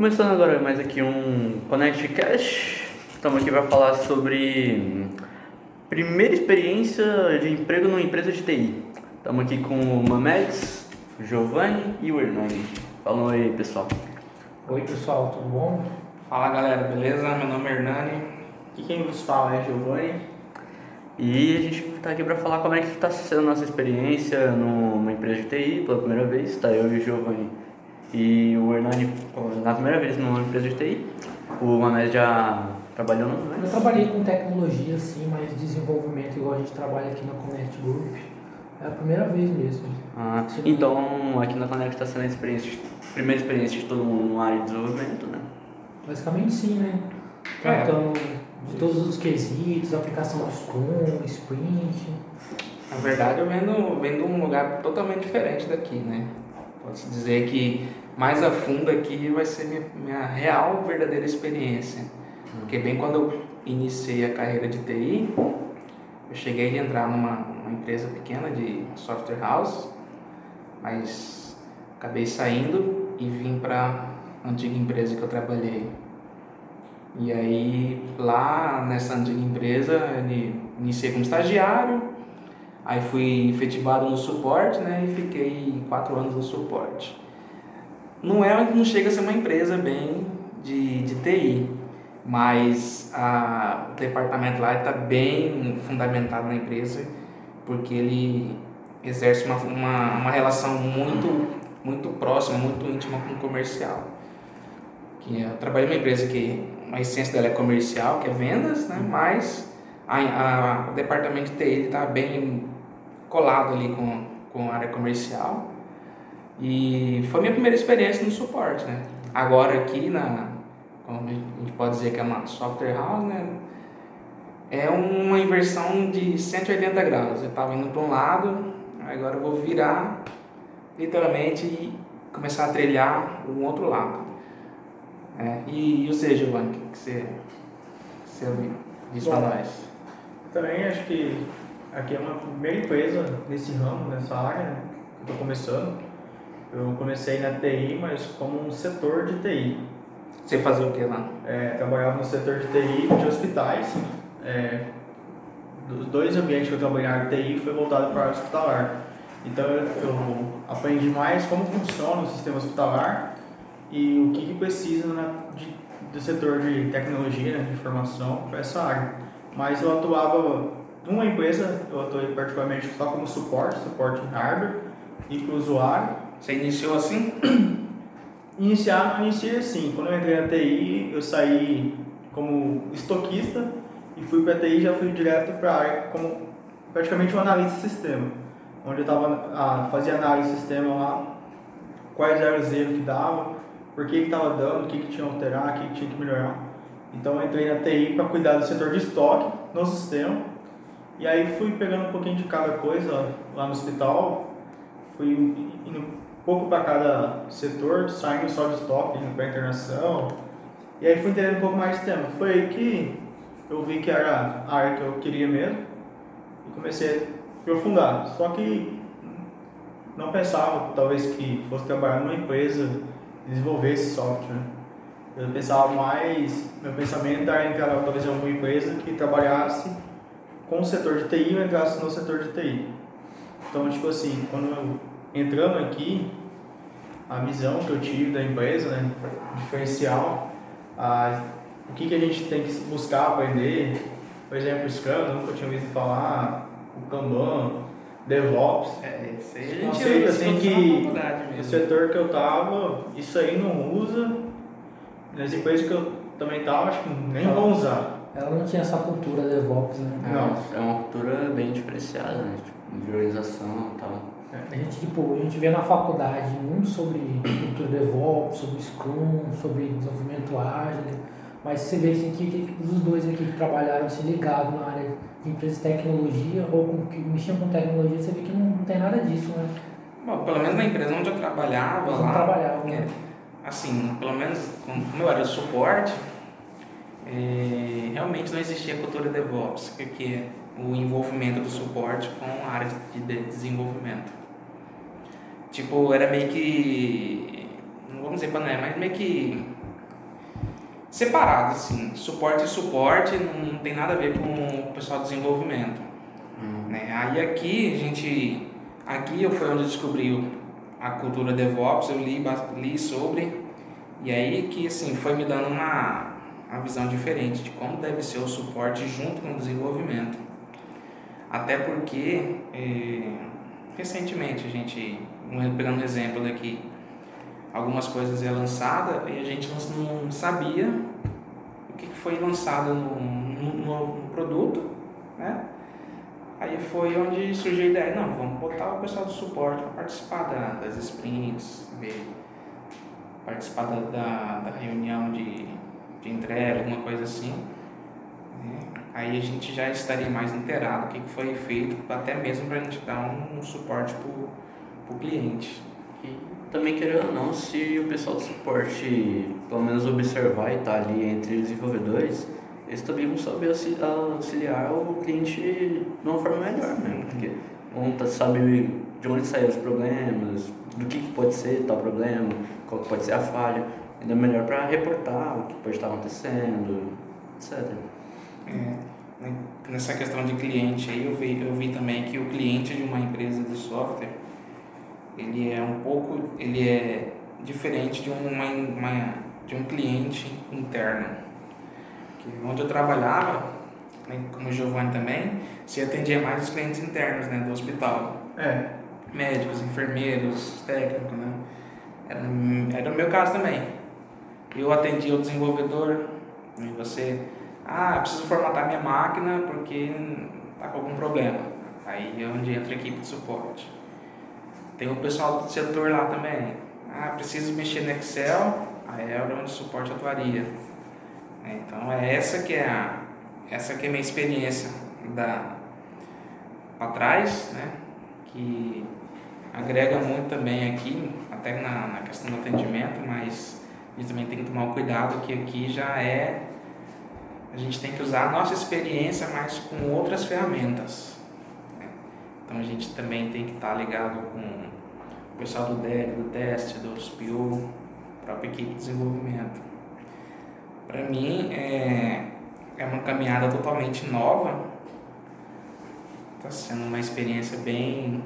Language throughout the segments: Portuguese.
Começando agora mais aqui um Connect Cash. Estamos aqui para falar sobre primeira experiência de emprego numa empresa de TI. Estamos aqui com o Mamedes, Giovanni e o Hernani. Falam aí, pessoal. Oi, pessoal, tudo bom? Fala galera, beleza? Meu nome é Hernani. E quem vos fala é Giovanni. E a gente está aqui para falar como é que está sendo a nossa experiência numa empresa de TI pela primeira vez. Está eu e o Giovanni e o Hernani na primeira vez numa empresa de TI. O Mamed já trabalhou no Eu trabalhei com tecnologia, sim, mas desenvolvimento igual a gente trabalha aqui na Connect Group. É a primeira vez mesmo. Ah, então aqui na Connect está sendo a experiência, primeira experiência de todo mundo na área de desenvolvimento, né? Basicamente sim, né? Tratando de todos os quesitos, aplicação do Scrum, Sprint. Na verdade, eu venho de um lugar totalmente diferente daqui, né? Pode-se dizer que mais a fundo aqui vai ser minha, minha real, verdadeira experiência. Porque bem quando eu iniciei a carreira de TI, eu cheguei a entrar numa, numa empresa pequena de software house, mas acabei saindo e vim para a antiga empresa que eu trabalhei. E aí lá nessa antiga empresa, eu iniciei como estagiário, aí fui efetivado no suporte, né, e fiquei quatro anos no suporte. Não é, não chega a ser uma empresa bem de, de TI, mas a, o departamento lá está bem fundamentado na empresa, porque ele exerce uma, uma, uma relação muito, muito próxima, muito íntima com o comercial. Que eu trabalhei numa empresa que a essência dela é comercial, que é vendas, né? mas a, a, o departamento de TI está bem colado ali com, com a área comercial. E foi minha primeira experiência no suporte. Né? Agora aqui, na, como a gente pode dizer que é uma software house, né? é uma inversão de 180 graus. Eu estava indo para um lado, agora eu vou virar literalmente e começar a trilhar o outro lado. É, e, e você, Giovanni, o que você, você diz para nós? Também acho que aqui é uma primeira empresa nesse ramo, nessa área, né, que eu estou começando. Eu comecei na TI, mas como um setor de TI. Você fazia o que lá? É, trabalhava no setor de TI de hospitais. É, dos dois ambientes que eu trabalhei na TI foi voltado para o hospitalar. Então eu, eu aprendi mais como funciona o sistema hospitalar e o que, que precisa na, de, do setor de tecnologia, né, de informação para essa área. Mas eu atuava numa empresa, eu atuei particularmente só como suporte, suporte em hardware e para o usuário. Você iniciou assim? Iniciar, iniciei assim. Quando eu entrei na TI, eu saí como estoquista e fui para a TI já fui direto para a área como praticamente um analista de sistema, onde eu tava, ah, fazia análise de sistema lá, quais eram os erros que dava, por que estava dando, o que, que tinha que alterar, o que, que tinha que melhorar. Então eu entrei na TI para cuidar do setor de estoque no sistema. E aí fui pegando um pouquinho de cada coisa lá no hospital, fui indo pouco para cada setor, saindo só de estoque, indo para internação. E aí fui entendendo um pouco mais de tema. Foi aí que eu vi que era a área que eu queria mesmo e comecei a aprofundar. Só que não pensava talvez que fosse trabalhar numa empresa desenvolver esse software. Eu pensava mais, meu pensamento era entrar talvez em alguma empresa que trabalhasse com o setor de TI ou entrasse no setor de TI. Então, tipo assim, quando eu entrando aqui, a visão que eu tive da empresa, né, diferencial, a, o que, que a gente tem que buscar aprender, por exemplo, o Scrum, eu nunca tinha ouvido falar, o Kanban, DevOps. É, isso aí a gente Conceito, assim que faculdade o mesmo. setor que eu tava, isso aí não usa. Nas empresas que eu também tava, acho que nem vão usar. Ela não tinha essa cultura DevOps, né? Não. É uma cultura bem diferenciada, né? Tipo, de organização e tal. A gente, tipo, a gente vê na faculdade muito sobre cultura DevOps, sobre Scrum, sobre desenvolvimento ágil, mas você vê assim, que os dois aqui que trabalharam assim, ligados na área de empresa de tecnologia ou com, que mexiam com tecnologia, você vê que não, não tem nada disso, né? Bom, pelo menos na empresa onde eu trabalhava lá. não trabalhavam, né? é, assim, pelo menos como eu era suporte, é, realmente não existia cultura DevOps, que que é o envolvimento do suporte com a área de- desenvolvimento. Tipo, era meio que. Não vamos dizer panela, mas meio que separado, assim. Suporte e suporte não, tem nada a ver com o pessoal de desenvolvimento. Hum. Né? Aí aqui a gente. Aqui eu foi onde eu descobri a cultura DevOps, eu li, li sobre, e aí que assim, foi me dando uma, uma visão diferente de como deve ser o suporte junto com o desenvolvimento. Até porque eh, recentemente a gente, pegando um exemplo daqui, algumas coisas é lançada e a gente não sabia o que foi lançado no, no, no- produto, né? Aí foi onde surgiu a ideia, não, vamos botar o pessoal do suporte para participar da- das sprints, participar da, da, da reunião de, de entrega, alguma coisa assim. Né? Aí a gente já estaria mais inteirado do que foi feito, até mesmo para a gente dar um, um suporte para o cliente. E também, querendo ou não, se o pessoal do suporte, pelo menos observar e estar ali entre os desenvolvedores, eles também vão saber auxi- auxiliar o cliente de uma forma melhor mesmo, porque vão tá- saber de onde saíram os problemas, do que, que pode ser tal problema, qual que pode ser a falha, ainda melhor para reportar o que pode estar acontecendo, etc. É, né, nessa questão de cliente aí, eu vi, eu vi também que o cliente de uma empresa de software, ele é um pouco, ele é diferente de, uma, uma- de um cliente interno. Que onde eu trabalhava, né, como o Giovanni também, se atendia mais os clientes internos né, do hospital. É, Médicos, enfermeiros, técnicos, né? Era, era o meu caso também. Eu atendia o desenvolvedor, e você, ah, preciso formatar minha máquina porque tá com algum problema. Aí é onde entra a equipe de suporte. Tem o pessoal do setor lá também. Ah, preciso mexer no Excel, aí é onde o suporte atuaria. É, Então é essa que é a essa que é a minha experiência da para trás, né? Que agrega muito também aqui, até na, na questão do atendimento, mas a gente também tem que tomar cuidado que aqui já é a gente tem que usar a nossa experiência, mas com outras ferramentas. né? Então a gente também tem que estar ligado com o pessoal do DEG, do teste, dos PO, própria equipe de desenvolvimento. Para mim é, é uma caminhada totalmente nova. Está sendo uma experiência bem,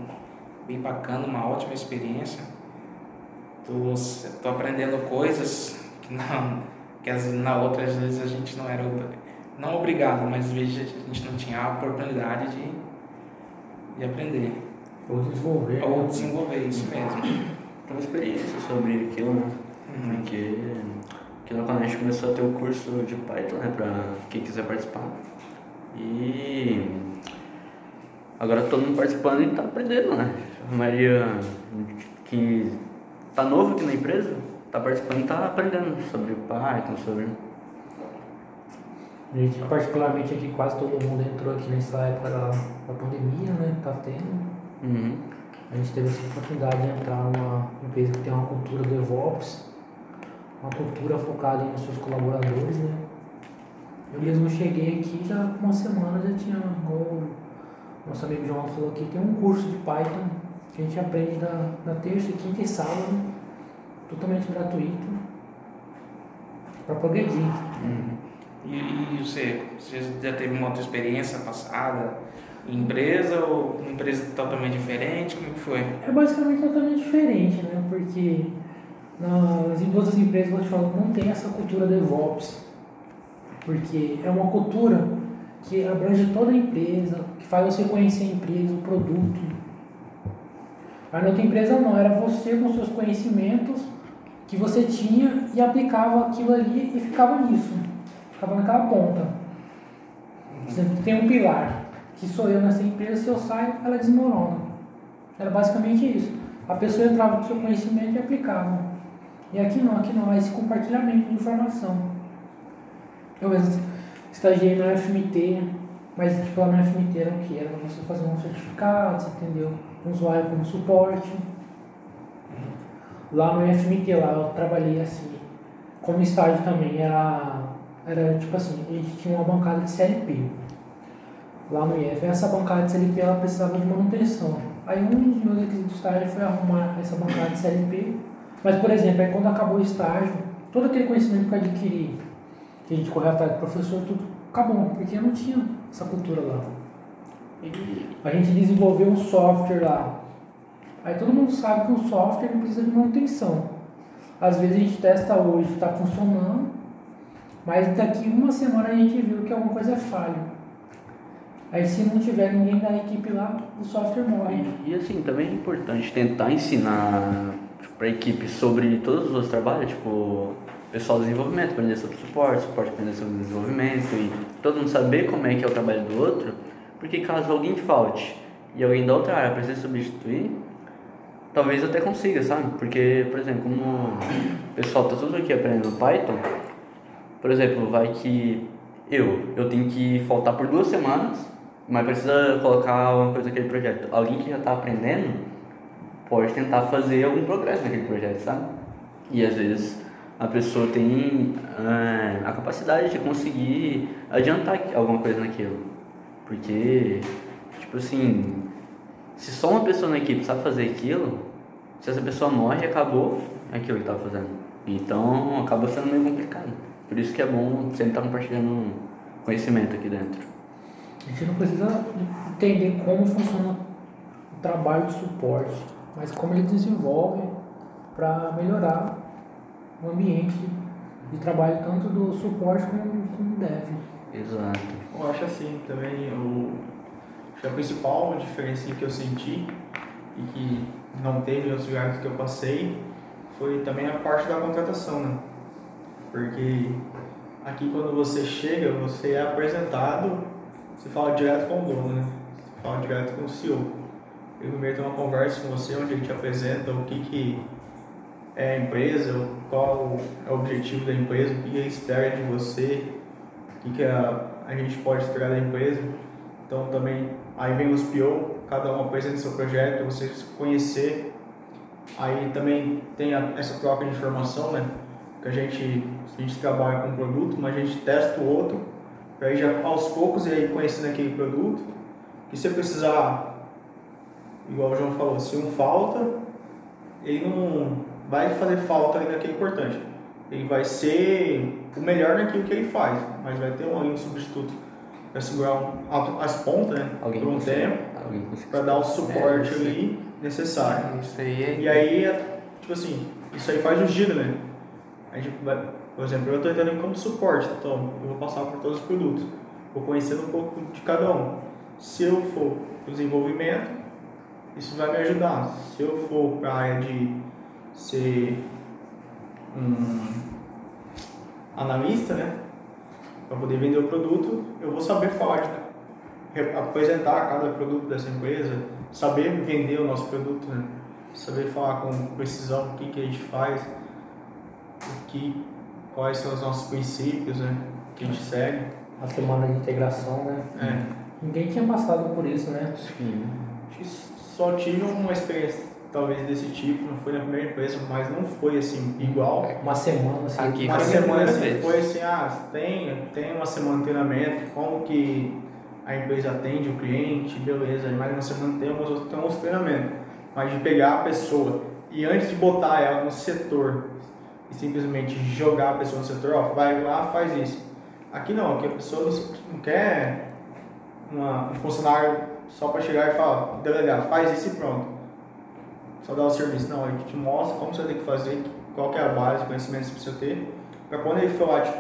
bem bacana, uma ótima experiência. Tô aprendendo coisas que não que as, na outra às vezes a gente não era não obrigado, mas às vezes a gente não tinha a oportunidade de, de aprender Ou desenvolver. ou né? desenvolver isso mesmo. Uma experiência sobre aquilo, né? Uhum. Porque, porque quando a gente começou a ter o curso de Python, né, pra quem quiser participar. E agora todo mundo participando e tá aprendendo, né? A maioria que tá novo aqui na empresa, tá participando e tá aprendendo sobre Python, sobre. A gente, particularmente aqui, quase todo mundo entrou aqui nessa época da, da pandemia, né? Tá tendo. Uhum. A gente teve essa oportunidade de entrar numa empresa que tem uma cultura DevOps, uma cultura focada nos seus colaboradores, né? Eu mesmo cheguei aqui já com uma semana já tinha, igual o nosso amigo João falou aqui, tem um curso de Python que a gente aprende na, na terça, quinta e sábado, totalmente gratuito, para progredir. Uhum. E, e você, você já teve uma outra experiência passada em empresa ou uma empresa totalmente diferente? Como que foi? É basicamente totalmente diferente, né? Porque nas em outras empresas, como eu te falo, não tem essa cultura DevOps. Porque é uma cultura que abrange toda a empresa, que faz você conhecer a empresa, o produto. Aí na outra empresa não, era você com seus conhecimentos que você tinha e aplicava aquilo ali e ficava nisso. Ficava naquela ponta. Você tem um pilar, que sou eu nessa empresa, se eu saio, ela desmorona. Era basicamente isso. A pessoa entrava com seu conhecimento e aplicava. E aqui não, aqui não, é esse compartilhamento de informação. Eu mesmo estagiei na FMT, mas tipo, lá na FMT era o que? Era você fazer um certificado, você entendeu? Um usuário como suporte. Lá no FMT, lá eu trabalhei assim, como estágio também, era, era tipo assim, a gente tinha uma bancada de CLP lá no IF. Essa bancada de CLP ela precisava de manutenção. Aí um dos meus requisitos de estágio foi arrumar essa bancada de CLP. Mas, por exemplo, aí quando acabou o estágio, todo aquele conhecimento que eu adquiri que a gente correu atrás do professor, tudo acabou, porque não tinha essa cultura lá. A gente desenvolveu um software lá. Aí todo mundo sabe que o software precisa de manutenção. Às vezes a gente testa hoje, está funcionando, mas daqui uma semana a gente viu que alguma coisa é falha. Aí se não tiver ninguém da equipe lá, o software morre. e, e, assim, também é importante tentar ensinar para a equipe sobre todos os outros trabalhos, tipo, pessoal de desenvolvimento, aprender sobre suporte, suporte aprender sobre desenvolvimento e todo mundo saber como é que é o trabalho do outro, porque caso alguém falte e alguém da outra área precise substituir, talvez até consiga, sabe? Porque, por exemplo, como o pessoal tá tudo aqui aprendendo Python, por exemplo, vai que eu, eu tenho que faltar por duas semanas, mas precisa colocar uma coisa naquele projeto. Alguém que já está aprendendo pode tentar fazer algum progresso naquele projeto, sabe? E às vezes a pessoa tem eh, a capacidade de conseguir adiantar alguma coisa naquilo. Porque, tipo assim, se só uma pessoa na equipe sabe fazer aquilo, se essa pessoa morre, acabou aquilo que estava fazendo. Então acaba sendo meio complicado. Por isso que é bom sempre estar compartilhando conhecimento aqui dentro. A gente não precisa entender como funciona o trabalho de suporte, mas como ele desenvolve para melhorar o ambiente de trabalho tanto do suporte como, como do dev. Exato. Eu acho assim também, o, acho que a principal diferença que eu senti e que não teve outros lugares que eu passei foi também a parte da contratação, né? Porque aqui quando você chega, você é apresentado, você fala direto com o dono, né? Você fala direto com o CEO. Ele primeiro tem uma conversa com você onde ele te apresenta o que, que é a empresa, qual é o objetivo da empresa, o que ele espera de você, o que, que a, a gente pode esperar da empresa. Então também aí vem os PO, cada um apresenta seu projeto, você se conhecer. Aí também tem a, essa troca de informação, né? Que a gente, a gente trabalha com um produto, mas a gente testa o outro, para aí já aos poucos ir conhecendo aquele produto. E se precisar, igual o João falou, se um falta, ele não vai fazer falta ali naquele importante. Ele vai ser o melhor naquilo que ele faz, mas vai ter um, um substituto para segurar as pontas, né? Alguém por um tempo, para dar o suporte É, ali necessário. Isso aí é. E aí, é, tipo assim, isso aí faz o giro, né? A gente vai, por exemplo, eu estou entrando como suporte, então eu vou passar por todos os produtos, vou conhecendo um pouco de cada um. Se eu for para o desenvolvimento, isso vai me ajudar. Se eu for para a área de ser um analista, né? Para poder vender o produto, eu vou saber falar, de- re- apresentar cada produto dessa empresa, saber vender o nosso produto, né? Saber falar com precisão o que, que a gente faz, o que, quais são os nossos princípios, né? Que a gente segue. A semana de integração, né? É. Ninguém tinha passado por isso, né? Sim. Só tive uma experiência talvez desse tipo, não foi na primeira empresa, mas não foi assim igual. Uma semana assim. Aqui Uma semana assim, vez. foi assim, ah, tem, tem uma semana de treinamento, como que a empresa atende o cliente, beleza, mais uma semana temos, outros- temos treinamento. Mas de pegar a pessoa e antes de botar ela no setor e simplesmente jogar a pessoa no setor, ó, vai lá, faz isso. Aqui não, aqui a pessoa não quer uma, um funcionário só para chegar e falar, delegado, faz isso e pronto. Só dar o serviço. Não, a gente te mostra como você tem que fazer, qual que é a base de conhecimento que você precisa ter, para quando ele for lá te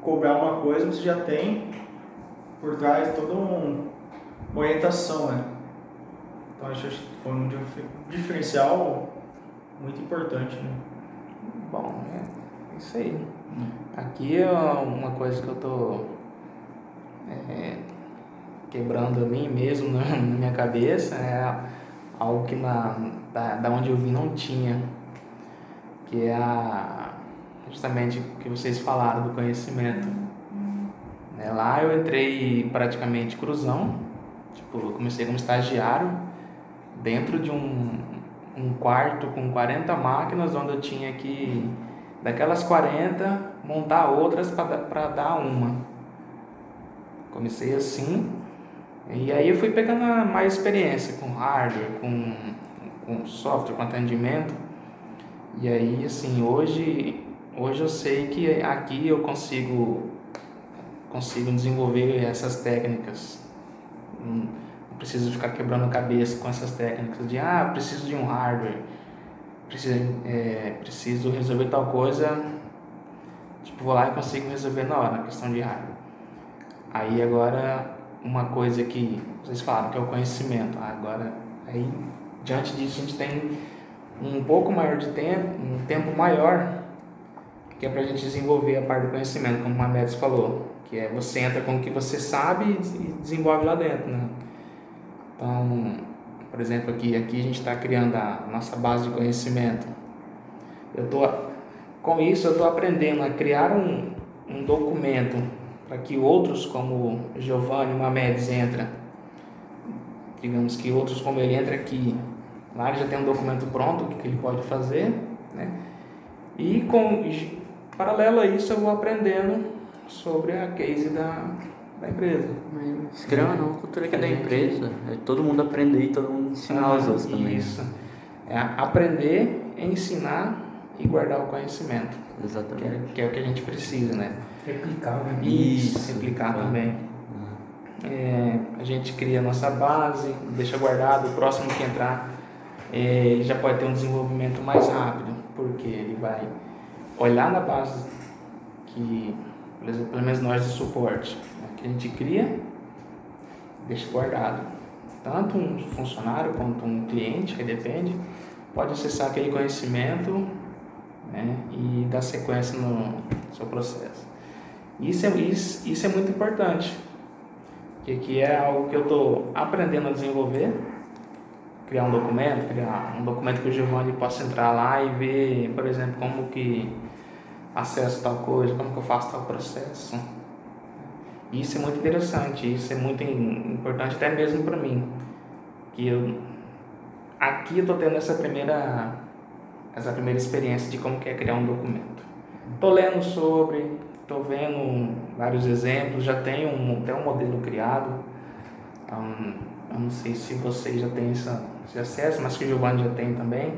cobrar uma coisa, você já tem por trás toda um, uma orientação, né? Então acho que foi um dif- diferencial muito importante, né? Bom, é isso aí. Aqui é uma coisa que eu tô é, quebrando a mim mesmo na, na minha cabeça, é algo que na, da, da onde eu vim não tinha, que é a, justamente o que vocês falaram do conhecimento. Né, Lá eu entrei praticamente cruzão, tipo, eu comecei como estagiário, dentro de um, um quarto com 40 máquinas, onde eu tinha que, daquelas 40, montar outras para dar uma. Comecei assim, e aí eu fui pegando mais experiência com hardware, com, com software, com atendimento. E aí, assim, hoje, hoje eu sei que aqui eu consigo consigam desenvolver essas técnicas. Não preciso ficar quebrando a cabeça com essas técnicas de ah, preciso de um hardware, preciso, é, preciso resolver tal coisa, tipo, vou lá e consigo resolver na hora, a questão de hardware. Aí agora uma coisa que vocês falaram que é o conhecimento. Agora aí diante disso a gente tem um pouco maior de tempo, um tempo maior que é para a gente desenvolver a parte do conhecimento, como a Mamedes falou, que é você entra com o que você sabe e desenvolve lá dentro, né? Então, por exemplo, aqui, aqui a gente está criando a nossa base de conhecimento. Eu tô, com isso, eu estou aprendendo a criar um, um documento para que outros, como Giovanni Mamedes, entra, digamos que outros como ele entra aqui, lá ele já tem um documento pronto, o que ele pode fazer, né? E com paralelo a isso eu vou aprendendo sobre a case da, da empresa. Scrum é uma cultura que é da empresa, é todo mundo aprender e todo mundo ensinar ah, os outros também. Isso. É aprender, ensinar e guardar o conhecimento. Exatamente. Que é, que é o que a gente precisa, né? Replicar, né? Isso, replicar também. Uhum. É, a gente cria a nossa base, deixa guardado, o próximo que entrar, ele já pode ter um desenvolvimento mais rápido, porque ele vai olhar na base que, por exemplo, pelo menos nós de suporte, né, que a gente cria, deixa guardado. Tanto um funcionário quanto um cliente, que depende, pode acessar aquele conhecimento né, e dar sequência no seu processo. Isso é, isso, isso é muito importante, que, que é algo que eu estou aprendendo a desenvolver, criar um documento, criar um documento que o Giovanni possa entrar lá e ver, por exemplo, como que acesso tal coisa, como que eu faço tal processo. Isso é muito interessante, isso é muito importante até mesmo para mim, que eu aqui estou tendo essa primeira essa primeira experiência de como que é criar um documento. Estou lendo sobre, estou vendo vários exemplos, já tenho um, até um modelo criado. Então, eu não sei se vocês já têm essa, esse acesso, mas que o Giovanni já tem também.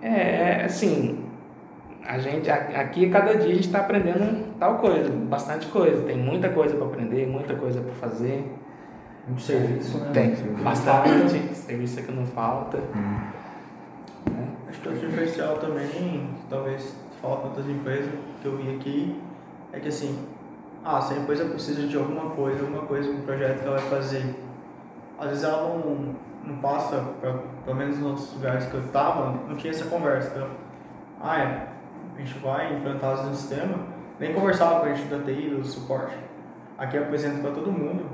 É, é assim, a gente aqui cada dia a gente está aprendendo tal coisa, bastante coisa. Tem muita coisa para aprender, muita coisa para fazer. Muito serviço, né? Tem, bastante. serviço que não falta. Hum. É. Acho que o diferencial também, talvez fala com outras empresas que eu vi aqui, é que assim, ah, se a empresa precisa de alguma coisa, alguma coisa, um projeto que ela vai fazer, às vezes ela não, não passa, pra, pelo menos nos lugares que eu estava, não tinha essa conversa. Então, ah, é, a gente vai implantar no sistema, nem conversava com a gente da TI, do suporte. Aqui apresenta para todo mundo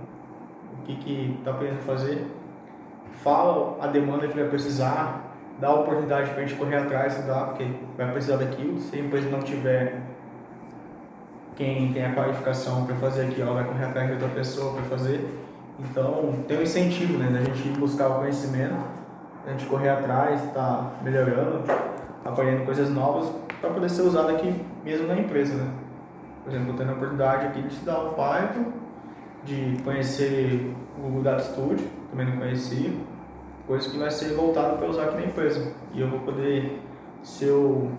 o que está querendo fazer, fala a demanda que vai precisar, dá a oportunidade para a gente correr atrás, estudar, porque vai precisar daquilo. Se a empresa não tiver quem tem a qualificação para fazer aquilo, ela vai correr atrás de outra pessoa para fazer. Então, tem um incentivo né, da gente buscar o conhecimento, a gente correr atrás, estar tá melhorando, aprendendo coisas novas para poder ser usado aqui mesmo na empresa, né? Por exemplo, tendo a oportunidade aqui de estudar o Python, de conhecer o Google Data Studio, também não conhecia, coisa que vai ser voltado para usar aqui na empresa. E eu vou poder, se eu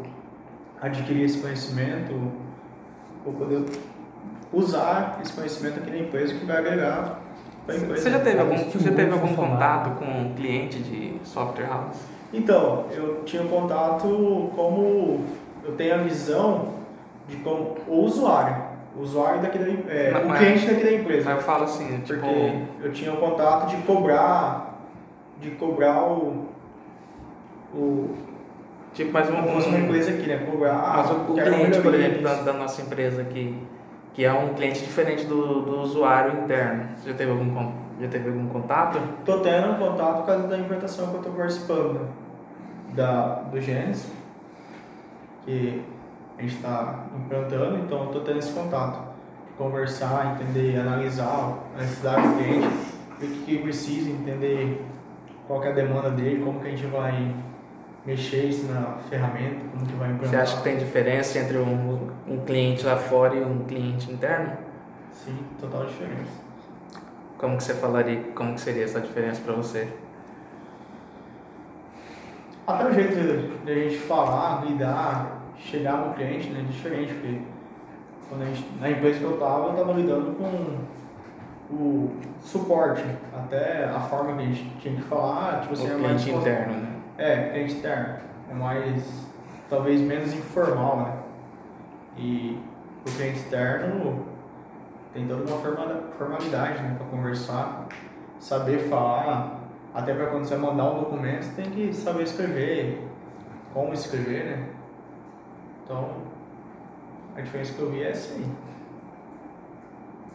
adquirir esse conhecimento, vou poder usar esse conhecimento aqui na empresa que vai agregar. Você já teve algum, você já teve algum contato com um cliente de software house? Então, eu tinha contato como eu tenho a visão de como o usuário, o usuário daqui da, é, mas, o cliente daqui da empresa. Mas eu falo assim, tipo... porque eu tinha o um contato de cobrar, de cobrar o, o tipo mais uma, uma empresa aqui, né? Cobrar. Mas o, o cliente, por exemplo, da, da, nossa empresa aqui, que é um cliente diferente do, do usuário interno. Você já teve algum já teve algum contato? Tô tendo contato por causa da implantação que eu tô participando da do Gênesis que a gente está implantando, então eu estou tendo esse contato. Conversar, entender, analisar a necessidade do cliente, o que precisa, entender qual é a demanda dele, como que a gente vai mexer isso na ferramenta, como que vai implantar. Você acha que tem diferença entre um, um cliente lá fora e um cliente interno? Sim, total diferença. Como que você falaria, como que seria essa diferença para você? Até o jeito de a gente falar, lidar, chegar no cliente né, é diferente, porque quando a gente, na empresa que eu estava, eu estava lidando com o suporte, até a forma que a gente tinha que falar, tipo O assim, é mais cliente interno, né? É, cliente interno. É mais, talvez menos informal, né? E o cliente externo tem toda uma forma- formalidade, né? Pra conversar, saber falar, até pra quando você mandar um documento, você tem que saber escrever, como escrever, né? Então, a diferença que eu vi é essa aí.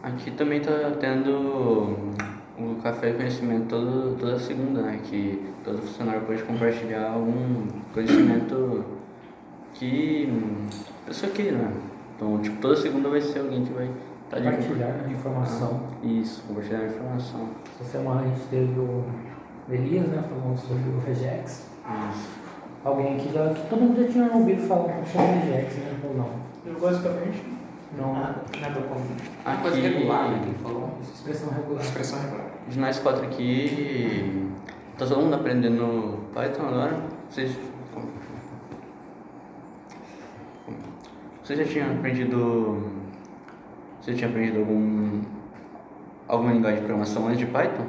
Aqui também tá tendo o café de conhecimento todo, toda segunda, né? Que todo funcionário pode compartilhar um conhecimento que a pessoa queira, né? Então, tipo, toda segunda vai ser alguém que vai estar de Compartilhar né, informação. Isso, compartilhar a informação. Essa semana a gente teve o Elias, né, falando sobre o Regex. Isso. Alguém aqui já, que todo mundo já tinha ouvido falar sobre o Regex, né? Ou não? Eu, basicamente, Não. Nada, nada como. Aqui- Coisa regular, né? Ele falou. Expressão regular. Expressão regular. De nós quatro aqui, tá todo mundo aprendendo Python agora? Vocês. Vocês já tinham aprendido. Você já tinha aprendido algum. alguma linguagem de programação antes de Python?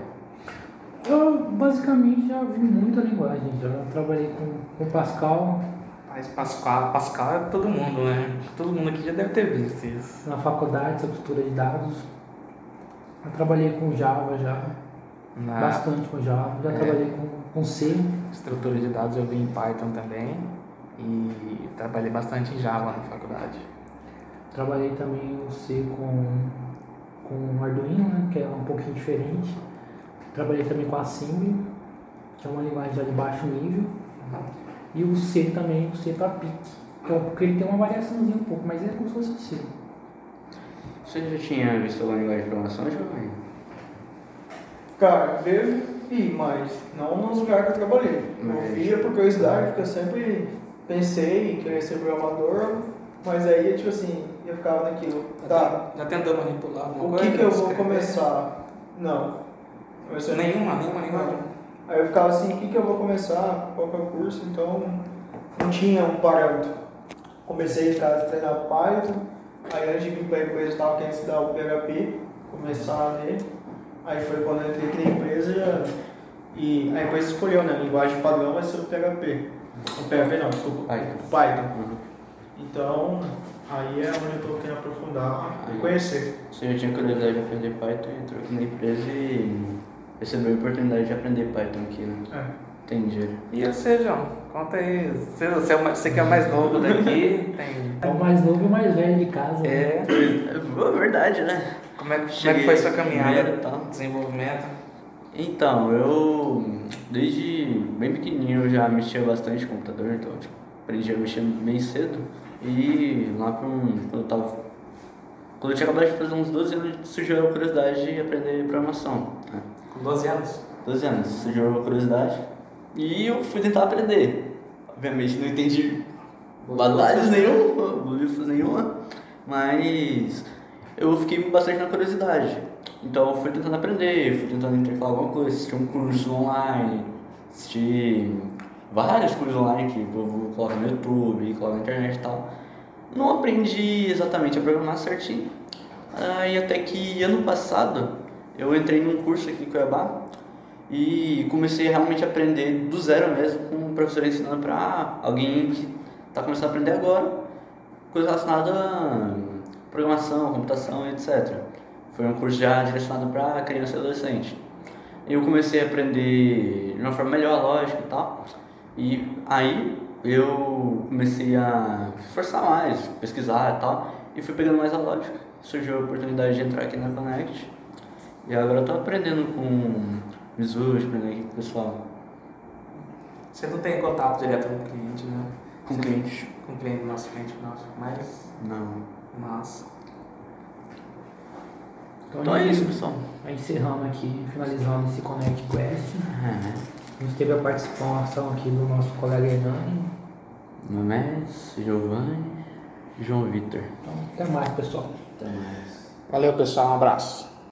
Eu basicamente já vi muita linguagem, já trabalhei com, com Pascal Mas Pascal, Pascal é todo mundo, né? Todo mundo aqui já deve ter visto isso. na faculdade estrutura de dados. Eu trabalhei com Java já, Na bastante com Java. Já É. trabalhei com, com C, estrutura de dados eu vi em Python também. E trabalhei bastante em Java na faculdade. trabalhei também o C com, com Arduino, né, que é um pouquinho diferente. Trabalhei também com Assembly, que é uma linguagem já de baixo nível. E o C também, o C para PIC, que é um- porque ele tem uma variaçãozinha um pouco, mas é como se fosse o C. Você já tinha visto alguma linguagem de programação, Giovanni? Cara, eu vi, mas não nos lugares que eu trabalhei. Mas- Eu via por curiosidade, porque eu sempre pensei em querer ser programador, mas aí, tipo assim, eu ficava naquilo. Tá, Já tentou manipular alguma o coisa? que que eu vou começar? Não. Nenhuma, nenhuma linguagem. Aí eu ficava assim, o que que eu vou começar? Qual que é o curso? Então, não tinha um parâmetro. Comecei em casa a treinar Python, aí antes de vir para a empresa eu estava querendo estudar o PHP, começar nele. Aí foi quando eu entrei na empresa e a empresa escolheu, né? A linguagem padrão vai ser o PHP. O PHP não, desculpa. Python. O Python. Uhum. Então, aí é onde eu estou querendo aprofundar e conhecer. Você já tinha curiosidade de aprender Python e entrou aqui na empresa e recebeu a oportunidade de aprender Python aqui, né? É. Entendi. E você, João? Conta aí. Você, você, é o mais- você que é o mais novo daqui, tem. É o mais novo e o mais velho de casa. né? É. É verdade, né? Como é, como é que foi sua caminhada? tal. Desenvolvimento? Então, eu desde bem pequenininho eu já mexia bastante com computador, então tipo, aprendi a mexer bem cedo. E lá pra um, quando eu tava. Quando eu tinha acabado de fazer uns 12 anos, surgiu a curiosidade de aprender programação. Né? Com 12 anos? 12 anos, surgiu a curiosidade. E eu fui tentar aprender. Obviamente não entendi batalhas nenhuma, bolifas nenhuma, mas eu fiquei bastante na curiosidade. Então eu fui tentando aprender, fui tentando intercalar alguma coisa, assistir um curso online, assistir vários cursos online que eu coloco no YouTube, coloco na internet e tal. Não aprendi exatamente a programar certinho. Aí até que ano passado eu entrei num curso aqui em Cuiabá e comecei a realmente aprender do zero mesmo, com um professor ensinando para alguém que está começando a aprender agora, coisa relacionada a programação, computação, etc. Foi um curso já direcionado para criança e adolescente. Eu comecei a aprender de uma forma melhor a lógica e tal, e aí eu comecei a me esforçar mais, pesquisar e tal, e fui pegando mais a lógica. Surgiu a oportunidade de entrar aqui na Connect, e agora eu tô aprendendo com Visual, aprendendo aqui com o pessoal, Você não tem contato direto com o cliente, né? com Você- cliente. Com o cliente nosso, cliente nosso. Mas, Não. massa. Então é isso, pessoal. Encerrando aqui, finalizando esse Connect Quest. É. A gente teve a participação aqui do nosso colega Hernani. É Giovanni João Vitor. Então, até mais, pessoal. Até mais. Valeu, pessoal. Um abraço.